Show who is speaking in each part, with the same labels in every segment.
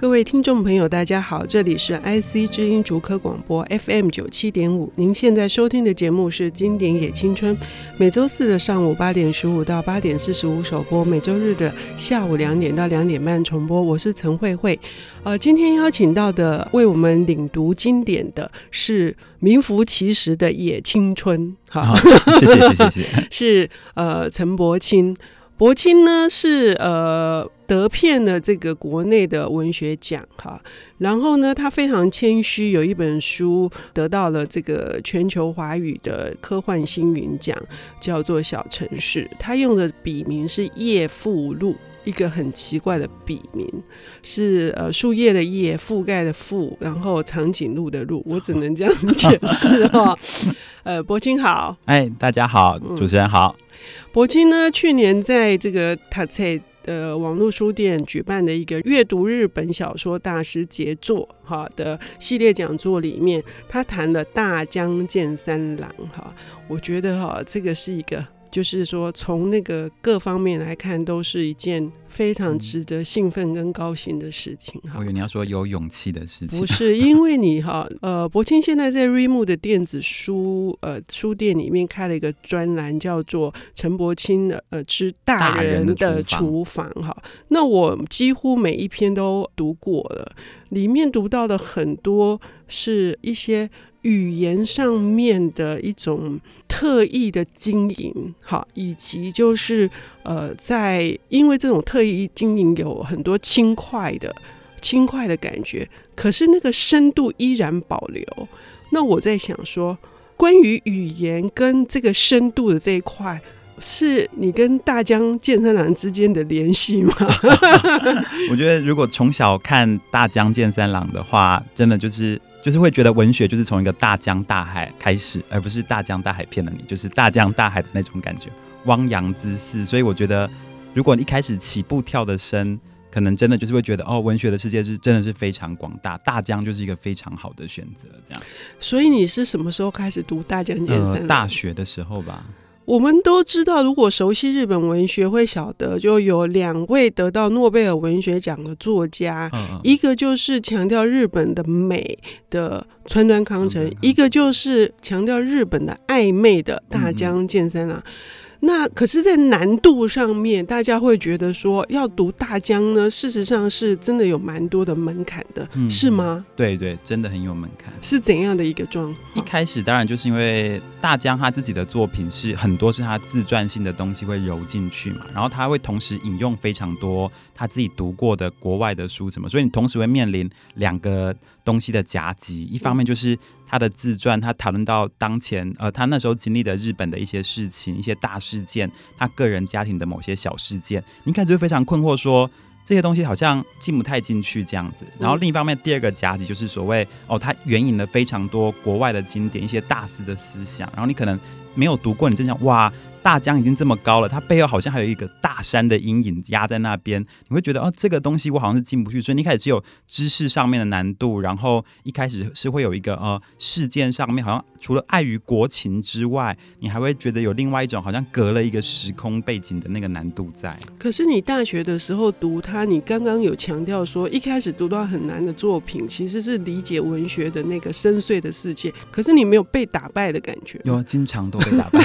Speaker 1: 各位听众朋友，大家好，这里是 IC 之音竹科广播 FM 九七点五。您现在收听的节目是《经典也青春》，每周四的上午八点十五到八点四十五首播，每周日的下午两点到两点半重播。我是陈慧慧。呃，今天邀请到的为我们领读经典的是名副其实的野青春。好，
Speaker 2: 谢谢谢谢谢谢。
Speaker 1: 是呃陈柏青，柏青呢是呃。得骗了这个国内的文学奖哈，然后呢，他非常谦虚，有一本书得到了这个全球华语的科幻星云奖，叫做《小城市》。他用的笔名是叶富禄，一个很奇怪的笔名，是呃树叶的叶，覆盖的覆，然后长颈鹿的鹿，我只能这样解释哈。呃，柏青好，
Speaker 2: 哎，大家好，主持人好。嗯、
Speaker 1: 柏青呢，去年在这个他在。的网络书店举办的一个阅读日本小说大师杰作哈的系列讲座里面，他谈了大江健三郎哈，我觉得哈这个是一个。就是说，从那个各方面来看，都是一件非常值得兴奋跟高兴的事情。哈、嗯，
Speaker 2: 我以为你要说有勇气的事情，
Speaker 1: 不是因为你哈，呃，柏青现在在瑞木的电子书呃书店里面开了一个专栏，叫做陈柏青的呃之大人的厨房哈。那我几乎每一篇都读过了，里面读到的很多是一些。语言上面的一种特意的经营，好，以及就是呃，在因为这种特意经营有很多轻快的轻快的感觉，可是那个深度依然保留。那我在想说，关于语言跟这个深度的这一块，是你跟大江健三郎之间的联系吗？
Speaker 2: 我觉得如果从小看大江健三郎的话，真的就是。就是会觉得文学就是从一个大江大海开始，而不是大江大海骗了你，就是大江大海的那种感觉，汪洋之势。所以我觉得，如果你一开始起步跳得深，可能真的就是会觉得，哦，文学的世界是真的是非常广大，大江就是一个非常好的选择。这样。
Speaker 1: 所以你是什么时候开始读大江健三郎？
Speaker 2: 呃，大学的时候吧。
Speaker 1: 我们都知道，如果熟悉日本文学，会晓得就有两位得到诺贝尔文学奖的作家，嗯、一个就是强调日本的美的川端康成，嗯、一个就是强调日本的暧昧的大江健三郎。嗯那可是，在难度上面，大家会觉得说要读大江呢，事实上是真的有蛮多的门槛的，嗯、是吗？
Speaker 2: 对对，真的很有门槛。
Speaker 1: 是怎样的一个状况？
Speaker 2: 一开始当然就是因为大江他自己的作品是很多是他自传性的东西会揉进去嘛，然后他会同时引用非常多他自己读过的国外的书什么，所以你同时会面临两个东西的夹击，一方面就是。他的自传，他讨论到当前，呃，他那时候经历的日本的一些事情、一些大事件，他个人家庭的某些小事件，你开始会非常困惑说，说这些东西好像进不太进去这样子。然后另一方面，第二个夹子就是所谓，哦，它援引了非常多国外的经典、一些大师的思想，然后你可能没有读过，你真想哇。大江已经这么高了，它背后好像还有一个大山的阴影压在那边，你会觉得哦，这个东西我好像是进不去，所以你一开始只有知识上面的难度，然后一开始是会有一个呃事件上面好像除了碍于国情之外，你还会觉得有另外一种好像隔了一个时空背景的那个难度在。
Speaker 1: 可是你大学的时候读它，你刚刚有强调说一开始读到很难的作品，其实是理解文学的那个深邃的世界，可是你没有被打败的感觉。
Speaker 2: 有，经常都被打败。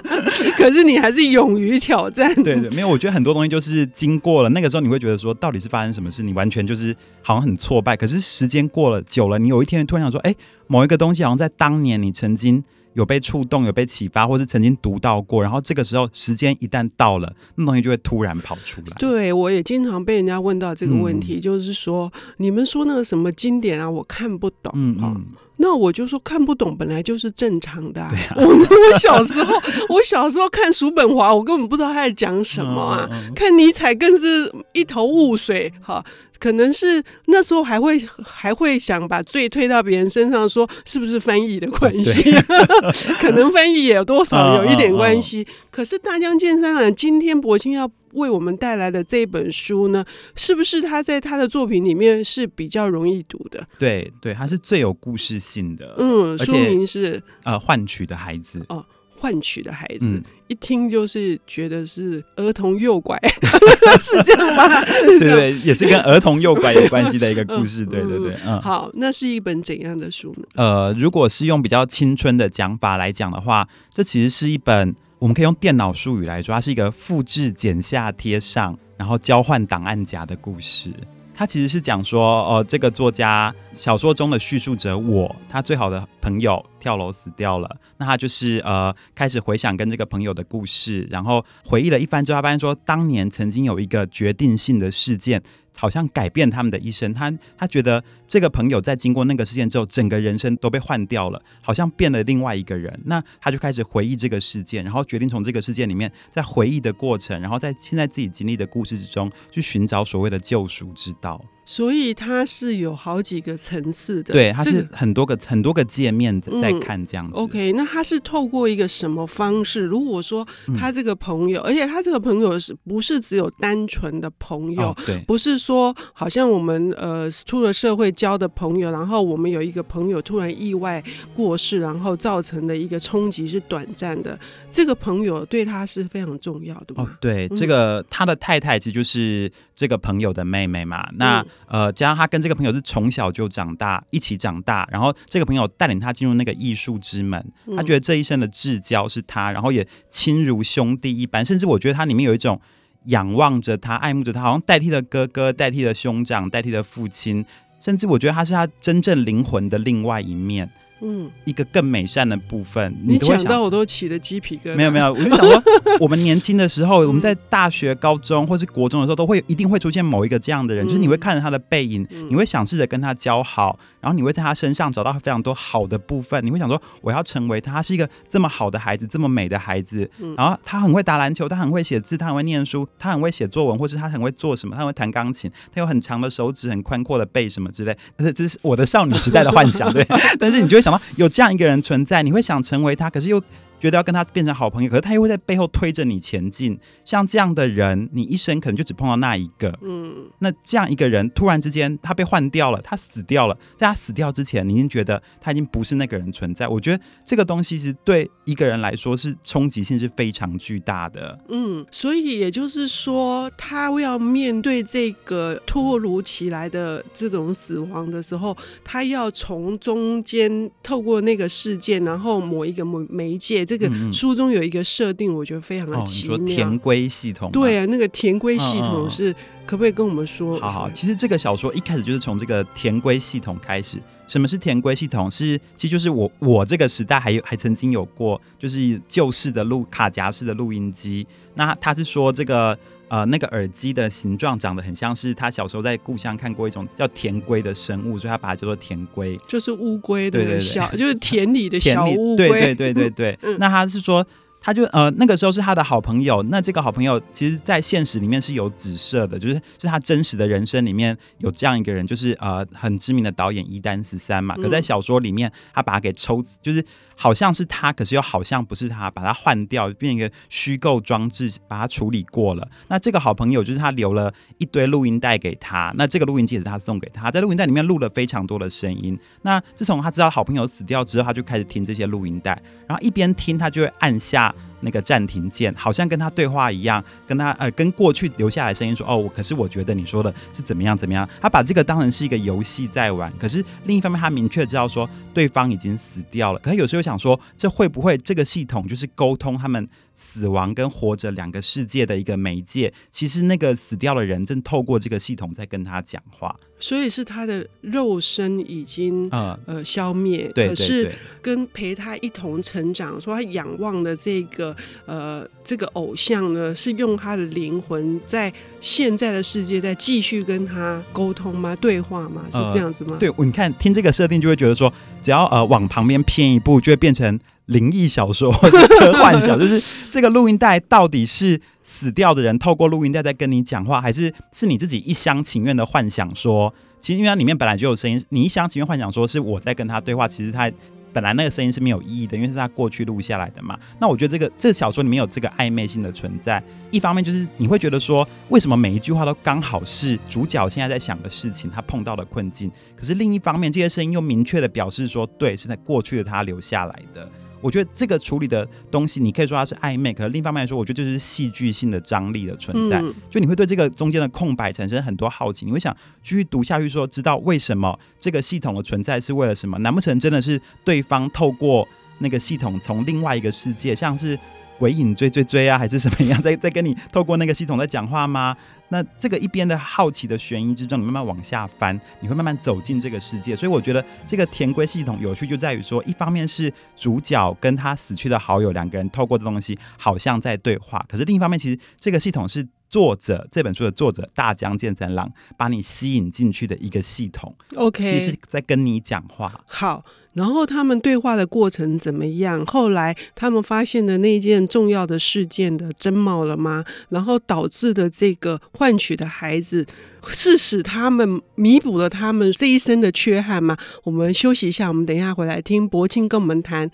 Speaker 1: 可是你还是勇于挑战。
Speaker 2: 对对，没有，我觉得很多东西就是经过了那个时候，你会觉得说，到底是发生什么事？你完全就是好像很挫败。可是时间过了久了，你有一天突然想说，哎，某一个东西好像在当年你曾经有被触动、有被启发，或是曾经读到过。然后这个时候时间一旦到了，那东西就会突然跑出来。
Speaker 1: 对，我也经常被人家问到这个问题，嗯、就是说，你们说那个什么经典啊，我看不懂。嗯嗯。嗯那我就说看不懂本来就是正常的、啊。啊、我我小时候，我小时候看叔本华，我根本不知道他在讲什么啊。看尼采更是一头雾水。哈，可能是那时候还会还会想把罪推到别人身上，说是不是翻译的关系？啊、可能翻译也有多少有一点关系。可是大江健三郎今天柏青要。为我们带来的这本书呢，是不是他在他的作品里面是比较容易读的？
Speaker 2: 对对，他是最有故事性的。
Speaker 1: 嗯，书名是
Speaker 2: 呃，换取的孩子。
Speaker 1: 哦，换取的孩子，
Speaker 2: 嗯、
Speaker 1: 一听就是觉得是儿童诱拐，是这样吗？
Speaker 2: 对对，也是跟儿童诱拐有关系的一个故事。对对对，嗯。
Speaker 1: 好，那是一本怎样的书呢？
Speaker 2: 呃，如果是用比较青春的讲法来讲的话，这其实是一本，我们可以用电脑术语来说，它是一个复制、剪下、贴上，然后交换档案夹的故事。它其实是讲说，呃，这个作家小说中的叙述者我，他最好的朋友跳楼死掉了，那他就是呃开始回想跟这个朋友的故事，然后回忆了一番之后，他发现说，当年曾经有一个决定性的事件。好像改变他们的一生，他他觉得这个朋友在经过那个事件之后，整个人生都被换掉了，好像变了另外一个人。那他就开始回忆这个事件，然后决定从这个事件里面，在回忆的过程，然后在现在自己经历的故事之中，去寻找所谓的救赎之道。
Speaker 1: 所以它是有好几个层次的，
Speaker 2: 对，它是很多个、这个、很多个界面在看这样子。
Speaker 1: 嗯、OK，那他是透过一个什么方式？如果说他这个朋友，嗯、而且他这个朋友是不是只有单纯的朋友？
Speaker 2: 哦、对，
Speaker 1: 不是说好像我们呃出了社会交的朋友，然后我们有一个朋友突然意外过世，然后造成的一个冲击是短暂的。这个朋友对他是非常重要的嘛？
Speaker 2: 哦，对，嗯、这个他的太太其实就是这个朋友的妹妹嘛。那、嗯呃，加上他跟这个朋友是从小就长大，一起长大，然后这个朋友带领他进入那个艺术之门，他觉得这一生的至交是他，然后也亲如兄弟一般，甚至我觉得他里面有一种仰望着他、爱慕着他，好像代替了哥哥、代替了兄长、代替了父亲，甚至我觉得他是他真正灵魂的另外一面。嗯，一个更美善的部分，
Speaker 1: 你讲到我都起了鸡皮疙瘩。
Speaker 2: 没有没有，我就想说，我们年轻的时候，我们在大学、高中或是国中的时候，都会一定会出现某一个这样的人，就是你会看着他的背影，你会想试着跟他交好，然后你会在他身上找到非常多好的部分，你会想说，我要成为他，他是一个这么好的孩子，这么美的孩子。然后他很会打篮球，他很会写字，他很会念书，他很会写作文，或是他很会做什么，他会弹钢琴，他有很长的手指，很宽阔的背，什么之类。但是这是我的少女时代的幻想，对。但是你就会想。有这样一个人存在，你会想成为他，可是又。觉得要跟他变成好朋友，可是他又会在背后推着你前进。像这样的人，你一生可能就只碰到那一个。嗯，那这样一个人突然之间他被换掉了，他死掉了。在他死掉之前，你已经觉得他已经不是那个人存在。我觉得这个东西是对一个人来说是冲击性是非常巨大的。
Speaker 1: 嗯，所以也就是说，他要面对这个突如其来的这种死亡的时候，他要从中间透过那个事件，然后某一个媒媒介。这个书中有一个设定，我觉得非常的奇妙。
Speaker 2: 哦、田龟系统，
Speaker 1: 对啊，那个田龟系统是可不可以跟我们说？
Speaker 2: 好好，其实这个小说一开始就是从这个田龟系统开始。什么是田龟系统？是其实就是我我这个时代还有还曾经有过，就是旧式的录卡夹式的录音机。那他是说这个。呃，那个耳机的形状长得很像是他小时候在故乡看过一种叫田龟的生物，所以他把它叫做田龟，
Speaker 1: 就是乌龟的小，对对对，就是田里的小乌龟。
Speaker 2: 对对对对对。嗯、那他是说，他就呃那个时候是他的好朋友。那这个好朋友其实，在现实里面是有紫色的，就是是他真实的人生里面有这样一个人，就是呃很知名的导演一丹十三嘛。可在小说里面，他把它给抽，就是。好像是他，可是又好像不是他，把它换掉，变一个虚构装置，把它处理过了。那这个好朋友就是他留了一堆录音带给他，那这个录音机也是他送给他，在录音带里面录了非常多的声音。那自从他知道好朋友死掉之后，他就开始听这些录音带，然后一边听他就会按下。那个暂停键好像跟他对话一样，跟他呃跟过去留下来声音说哦，可是我觉得你说的是怎么样怎么样。他把这个当成是一个游戏在玩，可是另一方面他明确知道说对方已经死掉了。可是有时候想说，这会不会这个系统就是沟通他们死亡跟活着两个世界的一个媒介？其实那个死掉的人正透过这个系统在跟他讲话。
Speaker 1: 所以是他的肉身已经呃呃消
Speaker 2: 灭，
Speaker 1: 可是跟陪他一同成长，说他仰望的这个呃这个偶像呢，是用他的灵魂在现在的世界在继续跟他沟通吗？对话吗？是这样子吗？
Speaker 2: 呃、对，你看听这个设定就会觉得说，只要呃往旁边偏一步，就会变成。灵异小说或者幻小说，就是这个录音带到底是死掉的人透过录音带在跟你讲话，还是是你自己一厢情愿的幻想说？其实因为它里面本来就有声音，你一厢情愿幻想说是我在跟他对话，其实他本来那个声音是没有意义的，因为是他过去录下来的嘛。那我觉得这个这个小说里面有这个暧昧性的存在，一方面就是你会觉得说，为什么每一句话都刚好是主角现在在想的事情，他碰到的困境？可是另一方面，这些声音又明确的表示说，对，是在过去的他留下来的。我觉得这个处理的东西，你可以说它是暧昧，可是另一方面来说，我觉得就是戏剧性的张力的存在。嗯、就你会对这个中间的空白产生很多好奇，你会想继续读下去，说知道为什么这个系统的存在是为了什么？难不成真的是对方透过那个系统从另外一个世界，像是鬼影追追追啊，还是什么样，在在跟你透过那个系统在讲话吗？那这个一边的好奇的悬疑之中，你慢慢往下翻，你会慢慢走进这个世界。所以我觉得这个田归系统有趣就在于说，一方面是主角跟他死去的好友两个人透过这东西好像在对话，可是另一方面，其实这个系统是作者这本书的作者大江健三郎把你吸引进去的一个系统。
Speaker 1: OK，
Speaker 2: 其实是在跟你讲话。
Speaker 1: 好。然后他们对话的过程怎么样？后来他们发现的那件重要的事件的真貌了吗？然后导致的这个换取的孩子，是使他们弥补了他们这一生的缺憾吗？我们休息一下，我们等一下回来听柏青跟我们谈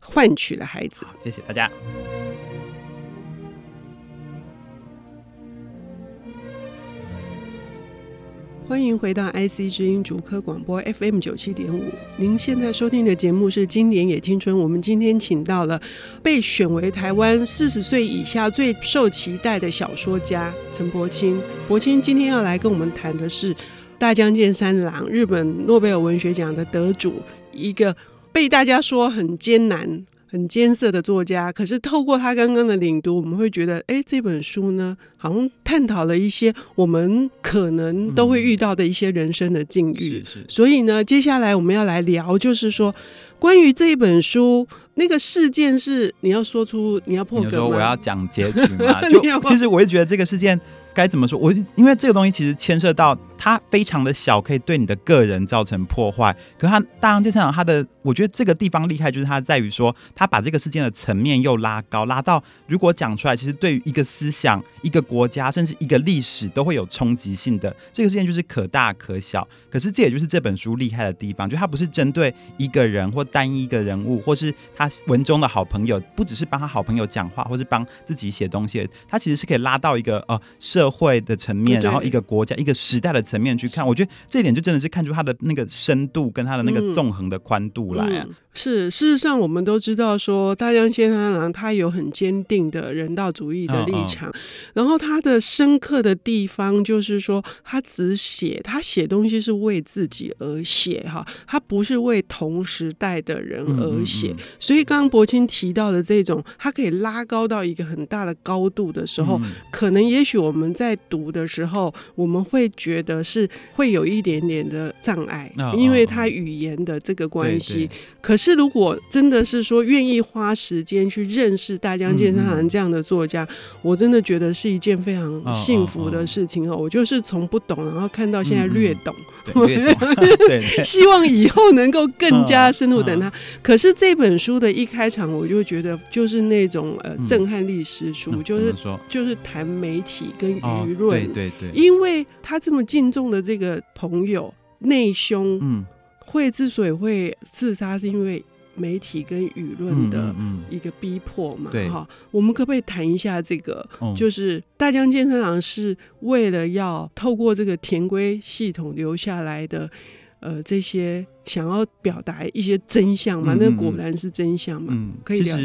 Speaker 1: 换取的孩子。
Speaker 2: 好，谢谢大家。
Speaker 1: 欢迎回到 IC 之音竹科广播 FM 九七点五。您现在收听的节目是《经典也青春》。我们今天请到了被选为台湾四十岁以下最受期待的小说家陈柏青。柏青今天要来跟我们谈的是大江健三郎，日本诺贝尔文学奖的得主，一个被大家说很艰难。很艰涩的作家，可是透过他刚刚的领读，我们会觉得，哎，这本书呢，好像探讨了一些我们可能都会遇到的一些人生的境遇。
Speaker 2: 嗯、是是。
Speaker 1: 所以呢，接下来我们要来聊，就是说，关于这一本书那个事件是你要说出你要破格吗？
Speaker 2: 说我要讲结局嘛？就其实我也觉得这个事件。该怎么说？我因为这个东西其实牵涉到它非常的小，可以对你的个人造成破坏。可是他大江健三郎他的，我觉得这个地方厉害，就是他在于说，他把这个事件的层面又拉高，拉到如果讲出来，其实对于一个思想、一个国家，甚至一个历史，都会有冲击性的。这个事件就是可大可小。可是这也就是这本书厉害的地方，就他不是针对一个人或单一一个人物，或是他文中的好朋友，不只是帮他好朋友讲话，或是帮自己写东西，他其实是可以拉到一个呃社。社会的层面，然后一个国家、一个时代的层面去看，我觉得这一点就真的是看出它的那个深度跟它的那个纵横的宽度来啊。
Speaker 1: 是，事实上我们都知道说，大江健三郎他有很坚定的人道主义的立场，然后他的深刻的地方就是说，他只写他写东西是为自己而写哈，他不是为同时代的人而写。所以刚刚柏青提到的这种，他可以拉高到一个很大的高度的时候，可能也许我们。在读的时候，我们会觉得是会有一点点的障碍，因为他语言的这个关系。可是，如果真的是说愿意花时间去认识大江健三郎这样的作家，我真的觉得是一件非常幸福的事情哦。我就是从不懂，然后看到现在略懂，希望以后能够更加深入等他。可是这本书的一开场，我就觉得就是那种呃震撼历史书，就是就是谈媒体跟。舆论、对对，因为他这么敬重的这个朋友内兄，嗯，会之所以会自杀，是因为媒体跟舆论的一个逼迫嘛，哈、嗯嗯。我们可不可以谈一下这个？嗯、就是大江健三郎是为了要透过这个田规系统留下来的，呃，这些想要表达一些真相嘛？嗯、那果然是真相嘛？嗯，可以聊。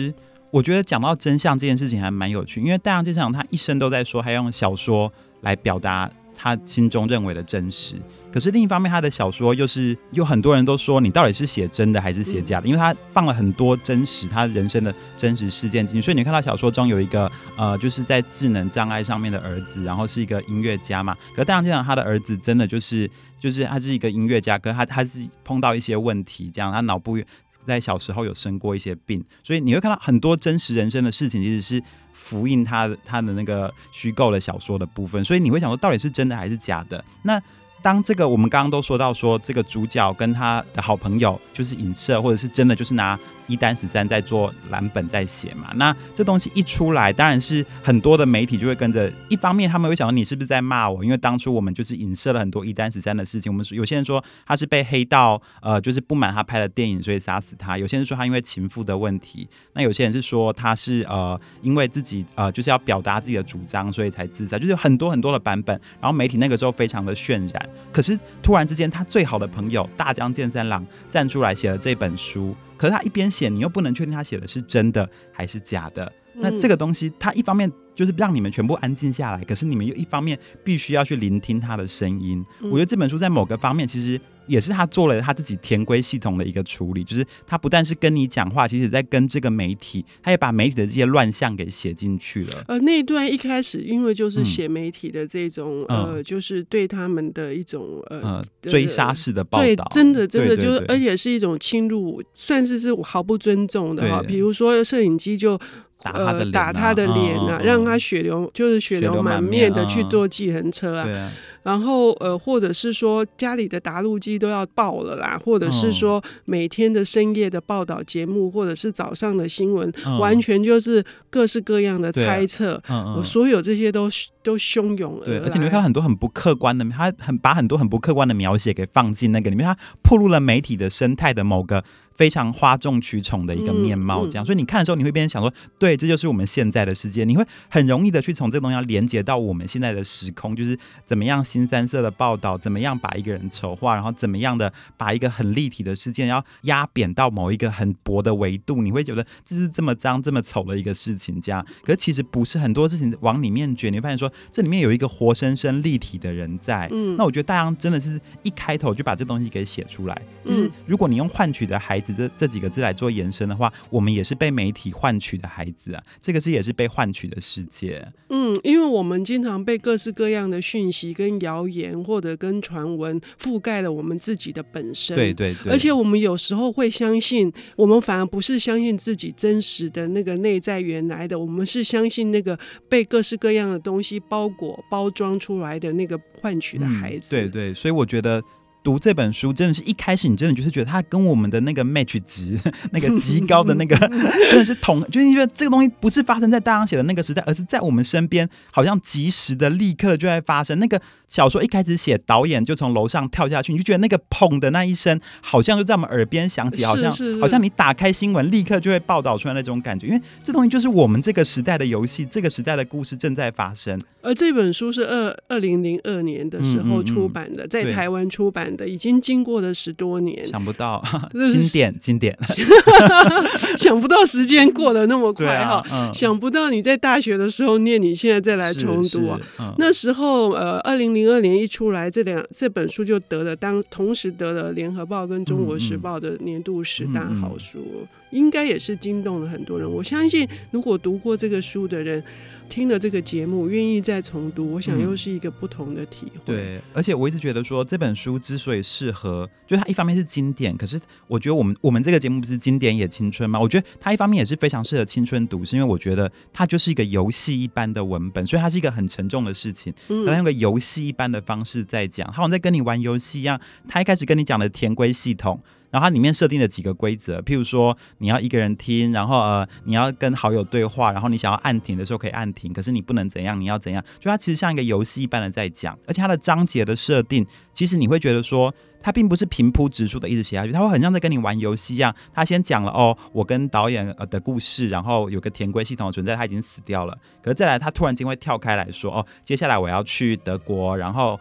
Speaker 2: 我觉得讲到真相这件事情还蛮有趣，因为大江健三郎他一生都在说，还用小说来表达他心中认为的真实。可是另一方面，他的小说又是有很多人都说，你到底是写真的还是写假的？因为他放了很多真实他人生的真实事件进去。所以你看到小说中有一个呃，就是在智能障碍上面的儿子，然后是一个音乐家嘛。可大江健三郎他的儿子真的就是就是他是一个音乐家，可是他他是碰到一些问题，这样他脑部。在小时候有生过一些病，所以你会看到很多真实人生的事情，其实是复印他他的那个虚构的小说的部分。所以你会想说，到底是真的还是假的？那当这个我们刚刚都说到说，这个主角跟他的好朋友就是影射，或者是真的就是拿。一单十三在做蓝本在写嘛，那这东西一出来，当然是很多的媒体就会跟着。一方面他们会想说你是不是在骂我？因为当初我们就是影射了很多一单十三的事情。我们有些人说他是被黑道呃，就是不满他拍的电影，所以杀死他。有些人说他因为情妇的问题。那有些人是说他是呃，因为自己呃，就是要表达自己的主张，所以才自杀。就是很多很多的版本。然后媒体那个时候非常的渲染。可是突然之间，他最好的朋友大江健三郎站出来写了这本书。可是他一边写，你又不能确定他写的是真的还是假的。那这个东西，他一方面就是让你们全部安静下来，可是你们又一方面必须要去聆听他的声音。我觉得这本书在某个方面其实。也是他做了他自己填规系统的一个处理，就是他不但是跟你讲话，其实在跟这个媒体，他也把媒体的这些乱象给写进去了。
Speaker 1: 呃，那一段一开始，因为就是写媒体的这种、嗯、呃，就是对他们的一种呃、
Speaker 2: 呃追杀式的报道，
Speaker 1: 真的真的就是，而且是一种侵入，算是是毫不尊重的哈。比如说摄影机就。
Speaker 2: 打他的脸、啊，
Speaker 1: 打他的脸啊，让他血流就是血流满面的去坐计程车啊，啊然后呃，或者是说家里的打录机都要爆了啦，或者是说每天的深夜的报道节目，或者是早上的新闻，嗯、完全就是各式各样的猜测，嗯嗯、所有这些都都汹涌了。对，
Speaker 2: 而且你会看到很多很不客观的，他很把很多很不客观的描写给放进那个里面，他暴露了媒体的生态的某个。非常哗众取宠的一个面貌，这样，所以你看的时候，你会变成想说，对，这就是我们现在的世界。你会很容易的去从这个东西要连接到我们现在的时空，就是怎么样新三色的报道，怎么样把一个人丑化，然后怎么样的把一个很立体的事件要压扁到某一个很薄的维度，你会觉得这是这么脏、这么丑的一个事情，这样。可是其实不是，很多事情往里面卷，你会发现说这里面有一个活生生立体的人在。嗯，那我觉得大杨真的是一开头就把这东西给写出来，就是如果你用换取的孩子。这这几个字来做延伸的话，我们也是被媒体换取的孩子啊，这个是也是被换取的世界。
Speaker 1: 嗯，因为我们经常被各式各样的讯息、跟谣言或者跟传闻覆盖了我们自己的本身。
Speaker 2: 对对对。
Speaker 1: 而且我们有时候会相信，我们反而不是相信自己真实的那个内在原来的，我们是相信那个被各式各样的东西包裹、包装出来的那个换取的孩子。
Speaker 2: 嗯，对对，所以我觉得。读这本书真的是一开始，你真的就是觉得它跟我们的那个 match 值，那个 极高的那个，真的是同，就是因为这个东西不是发生在大杨写的那个时代，而是在我们身边，好像及时的、立刻就在发生。那个小说一开始写，导演就从楼上跳下去，你就觉得那个砰的那一声，好像就在我们耳边响起，好像好像你打开新闻，立刻就会报道出来那种感觉。因为这东西就是我们这个时代的游戏，这个时代的故事正在发生。
Speaker 1: 而这本书是二二零零二年的时候出版的，嗯嗯嗯在台湾出版。已经经过了十多年，
Speaker 2: 想不到经典 经典，
Speaker 1: 想不到时间过得那么快哈，啊嗯、想不到你在大学的时候念，你现在再来重读啊。嗯、那时候呃，二零零二年一出来，这两这本书就得了当同时得了联合报跟中国时报的年度十大好书，应该也是惊动了很多人。我相信，如果读过这个书的人，听了这个节目，愿意再重读，我想又是一个不同的体会。
Speaker 2: 嗯、对，而且我一直觉得说这本书之所以适合，就它一方面是经典，可是我觉得我们我们这个节目不是经典也青春吗？我觉得它一方面也是非常适合青春读，是因为我觉得它就是一个游戏一般的文本，所以它是一个很沉重的事情，它用个游戏一般的方式在讲，它好像在跟你玩游戏一样。他一开始跟你讲的填规系统。然后它里面设定了几个规则，譬如说你要一个人听，然后呃你要跟好友对话，然后你想要按停的时候可以按停，可是你不能怎样，你要怎样？就它其实像一个游戏一般的在讲，而且它的章节的设定，其实你会觉得说。他并不是平铺直述的一直写下去，他会很像在跟你玩游戏一样。他先讲了哦，我跟导演呃的故事，然后有个填规系统的存在，他已经死掉了。可是再来，他突然间会跳开来说哦，接下来我要去德国，然后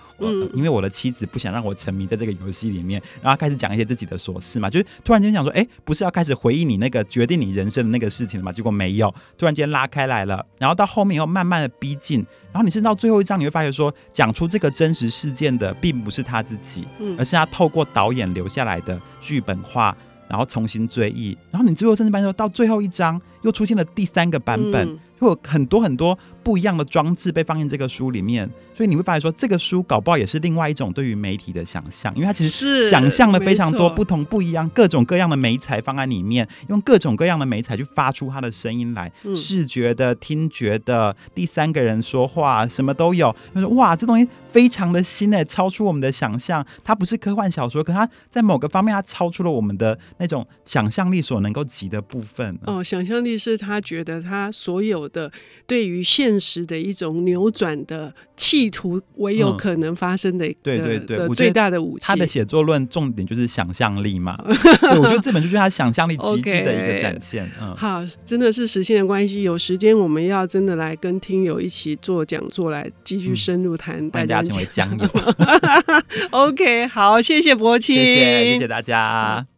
Speaker 2: 因为我的妻子不想让我沉迷在这个游戏里面，然后开始讲一些自己的琐事嘛，就是突然间想说，哎，不是要开始回忆你那个决定你人生的那个事情了吗？结果没有，突然间拉开来了，然后到后面又慢慢的逼近，然后你甚至到最后一章，你会发现说，讲出这个真实事件的并不是他自己，而是他透过导演。留下来的剧本化，然后重新追忆，然后你最后甚至发现到最后一章又出现了第三个版本，会有很多很多。不一样的装置被放进这个书里面，所以你会发现说，这个书搞不好也是另外一种对于媒体的想象，因为它其实想象了非常多不同不一样各种各样的媒材放在里面，用各种各样的媒材去发出它的声音来，嗯、视觉的、听觉的、第三个人说话，什么都有。他说：“哇，这东西非常的新诶，超出我们的想象。它不是科幻小说，可它在某个方面，它超出了我们的那种想象力所能够及的部分。
Speaker 1: 哦，想象力是他觉得他所有的对于现现实的一种扭转的企图，唯有可能发生的，对对对，最大的武器。
Speaker 2: 他的写作论重点就是想象力嘛。对，我觉得这本书就是他想象力极致的一个展现。
Speaker 1: okay, 嗯，好，真的是时间的关系，有时间我们要真的来跟听友一起做讲座，来继续深入谈，
Speaker 2: 大家成为江 友。
Speaker 1: OK，好，谢谢柏青，
Speaker 2: 谢谢谢谢大家。